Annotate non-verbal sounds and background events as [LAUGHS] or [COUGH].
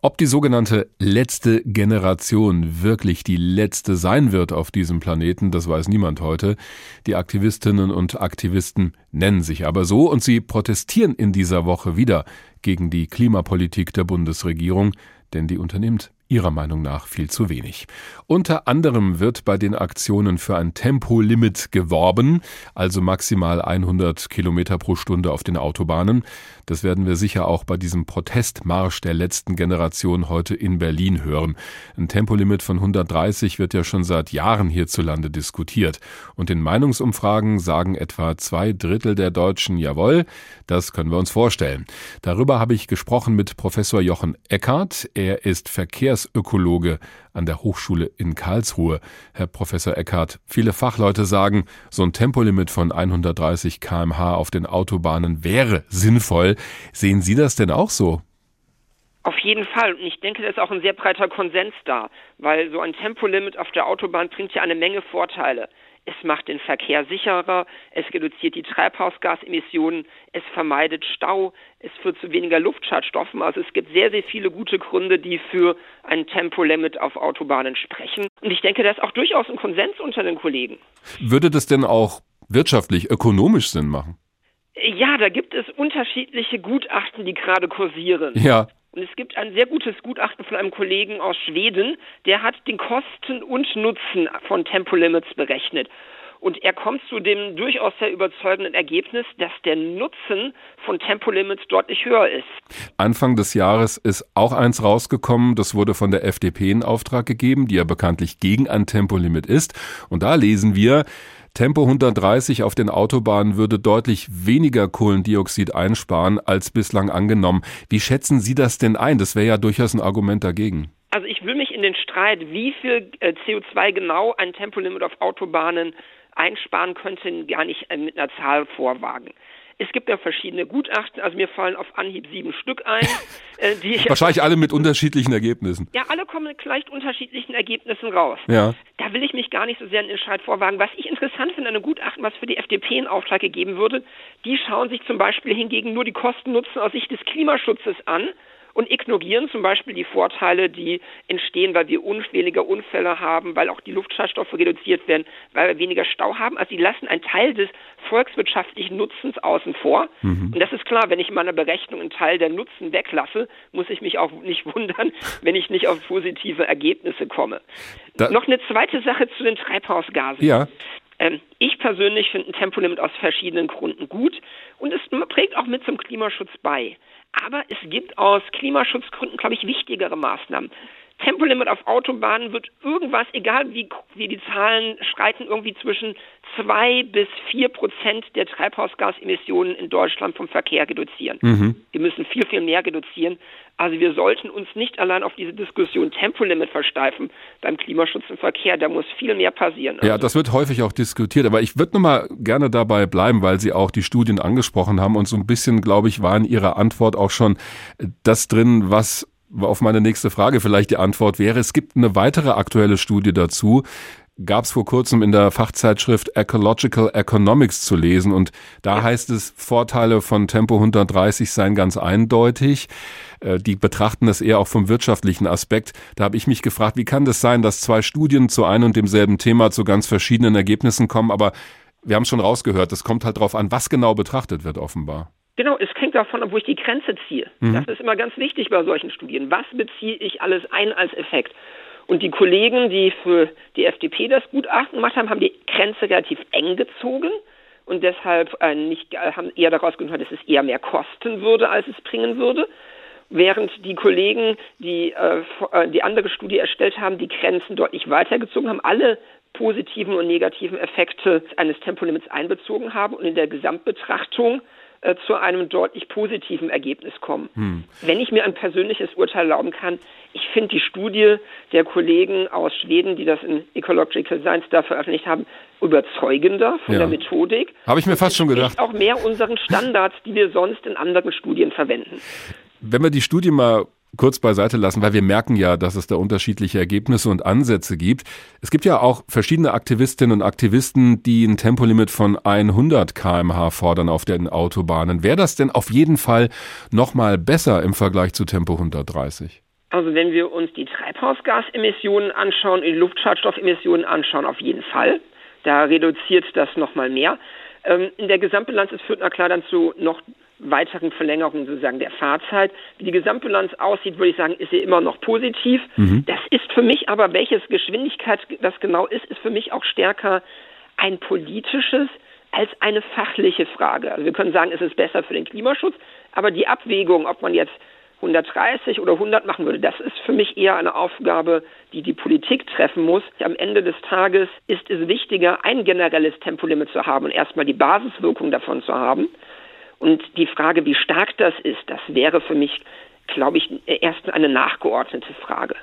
Ob die sogenannte letzte Generation wirklich die letzte sein wird auf diesem Planeten, das weiß niemand heute. Die Aktivistinnen und Aktivisten nennen sich aber so und sie protestieren in dieser Woche wieder gegen die Klimapolitik der Bundesregierung, denn die unternimmt ihrer Meinung nach viel zu wenig. Unter anderem wird bei den Aktionen für ein Tempolimit geworben, also maximal 100 Kilometer pro Stunde auf den Autobahnen. Das werden wir sicher auch bei diesem Protestmarsch der letzten Generation heute in Berlin hören. Ein Tempolimit von 130 wird ja schon seit Jahren hierzulande diskutiert. Und in Meinungsumfragen sagen etwa zwei Drittel der Deutschen, jawohl, das können wir uns vorstellen. Darüber habe ich gesprochen mit Professor Jochen Eckert. Er ist Verkehrsökologe an der Hochschule in Karlsruhe. Herr Professor Eckhardt, viele Fachleute sagen, so ein Tempolimit von 130 kmh auf den Autobahnen wäre sinnvoll. Sehen Sie das denn auch so? Auf jeden Fall. Und ich denke, da ist auch ein sehr breiter Konsens da, weil so ein Tempolimit auf der Autobahn bringt ja eine Menge Vorteile. Es macht den Verkehr sicherer, es reduziert die Treibhausgasemissionen, es vermeidet Stau, es führt zu weniger Luftschadstoffen. Also es gibt sehr, sehr viele gute Gründe, die für ein Tempolimit auf Autobahnen sprechen. Und ich denke, da ist auch durchaus ein Konsens unter den Kollegen. Würde das denn auch wirtschaftlich, ökonomisch Sinn machen? Ja, da gibt es unterschiedliche Gutachten, die gerade kursieren. Ja. Und es gibt ein sehr gutes Gutachten von einem Kollegen aus Schweden, der hat den Kosten und Nutzen von Tempolimits berechnet. Und er kommt zu dem durchaus sehr überzeugenden Ergebnis, dass der Nutzen von Tempolimits deutlich höher ist. Anfang des Jahres ist auch eins rausgekommen, das wurde von der FDP in Auftrag gegeben, die ja bekanntlich gegen ein Tempolimit ist. Und da lesen wir, Tempo 130 auf den Autobahnen würde deutlich weniger Kohlendioxid einsparen als bislang angenommen. Wie schätzen Sie das denn ein? Das wäre ja durchaus ein Argument dagegen. Also ich will mich in den Streit, wie viel äh, CO2 genau ein Tempolimit auf Autobahnen einsparen könnte, gar nicht äh, mit einer Zahl vorwagen. Es gibt ja verschiedene Gutachten, also mir fallen auf Anhieb sieben Stück ein. [LAUGHS] Äh, die ich Wahrscheinlich alle mit unterschiedlichen Ergebnissen. Ja, alle kommen mit leicht unterschiedlichen Ergebnissen raus. Ja. Da will ich mich gar nicht so sehr in Streit vorwagen. Was ich interessant finde, eine Gutachten, was für die FDP in Auftrag gegeben würde, die schauen sich zum Beispiel hingegen nur die Kosten-Nutzen aus Sicht des Klimaschutzes an und ignorieren zum Beispiel die Vorteile, die entstehen, weil wir weniger Unfälle haben, weil auch die Luftschadstoffe reduziert werden, weil wir weniger Stau haben. Also sie lassen einen Teil des volkswirtschaftlichen Nutzens außen vor. Mhm. Und das ist klar, wenn ich in meiner Berechnung einen Teil der Nutzen weglasse, muss ich mich auch nicht wundern, [LAUGHS] wenn ich nicht auf positive Ergebnisse komme. Da Noch eine zweite Sache zu den Treibhausgasen. Ja. Ähm, ich persönlich finde ein Tempolimit aus verschiedenen Gründen gut und es trägt auch mit zum Klimaschutz bei. Aber es gibt aus Klimaschutzgründen, glaube ich, wichtigere Maßnahmen. Tempolimit auf Autobahnen wird irgendwas, egal wie, wie die Zahlen schreiten, irgendwie zwischen zwei bis vier Prozent der Treibhausgasemissionen in Deutschland vom Verkehr reduzieren. Mhm. Wir müssen viel, viel mehr reduzieren. Also wir sollten uns nicht allein auf diese Diskussion Tempolimit versteifen beim Klimaschutz im Verkehr. Da muss viel mehr passieren. Also ja, das wird häufig auch diskutiert. Aber ich würde noch mal gerne dabei bleiben, weil Sie auch die Studien angesprochen haben und so ein bisschen, glaube ich, war in Ihrer Antwort auch schon das drin, was auf meine nächste Frage vielleicht die Antwort wäre, es gibt eine weitere aktuelle Studie dazu, gab es vor kurzem in der Fachzeitschrift Ecological Economics zu lesen und da heißt es, Vorteile von Tempo 130 seien ganz eindeutig. Äh, die betrachten das eher auch vom wirtschaftlichen Aspekt. Da habe ich mich gefragt, wie kann das sein, dass zwei Studien zu einem und demselben Thema zu ganz verschiedenen Ergebnissen kommen, aber wir haben schon rausgehört, es kommt halt darauf an, was genau betrachtet wird offenbar. Genau, es hängt davon ab, wo ich die Grenze ziehe. Mhm. Das ist immer ganz wichtig bei solchen Studien. Was beziehe ich alles ein als Effekt? Und die Kollegen, die für die FDP das Gutachten gemacht haben, haben die Grenze relativ eng gezogen und deshalb äh, nicht, äh, haben eher daraus genommen, dass es eher mehr kosten würde, als es bringen würde. Während die Kollegen, die äh, äh die andere Studie erstellt haben, die Grenzen deutlich weitergezogen haben, alle positiven und negativen Effekte eines Tempolimits einbezogen haben und in der Gesamtbetrachtung äh, zu einem deutlich positiven Ergebnis kommen. Hm. Wenn ich mir ein persönliches Urteil erlauben kann, ich finde die Studie der Kollegen aus Schweden, die das in Ecological Science da veröffentlicht haben, überzeugender von ja. der Methodik. Habe ich mir fast schon gedacht. Auch mehr unseren Standards, die wir sonst in anderen Studien verwenden. Wenn wir die Studie mal kurz beiseite lassen, weil wir merken ja, dass es da unterschiedliche Ergebnisse und Ansätze gibt. Es gibt ja auch verschiedene Aktivistinnen und Aktivisten, die ein Tempolimit von 100 kmh fordern auf den Autobahnen. Wäre das denn auf jeden Fall nochmal besser im Vergleich zu Tempo 130? Also wenn wir uns die Treibhausgasemissionen anschauen, die Luftschadstoffemissionen anschauen, auf jeden Fall. Da reduziert das nochmal mehr. Ähm, in der Gesamtbilanz ist führt na klar dann zu noch weiteren Verlängerungen sozusagen der Fahrzeit. Wie die Gesamtbilanz aussieht, würde ich sagen, ist sie immer noch positiv. Mhm. Das ist für mich aber, welches Geschwindigkeit das genau ist, ist für mich auch stärker ein politisches als eine fachliche Frage. Also wir können sagen, es ist besser für den Klimaschutz, aber die Abwägung, ob man jetzt 130 oder 100 machen würde, das ist für mich eher eine Aufgabe, die die Politik treffen muss. Am Ende des Tages ist es wichtiger, ein generelles Tempolimit zu haben und erstmal die Basiswirkung davon zu haben. Und die Frage, wie stark das ist, das wäre für mich, glaube ich, erst eine nachgeordnete Frage.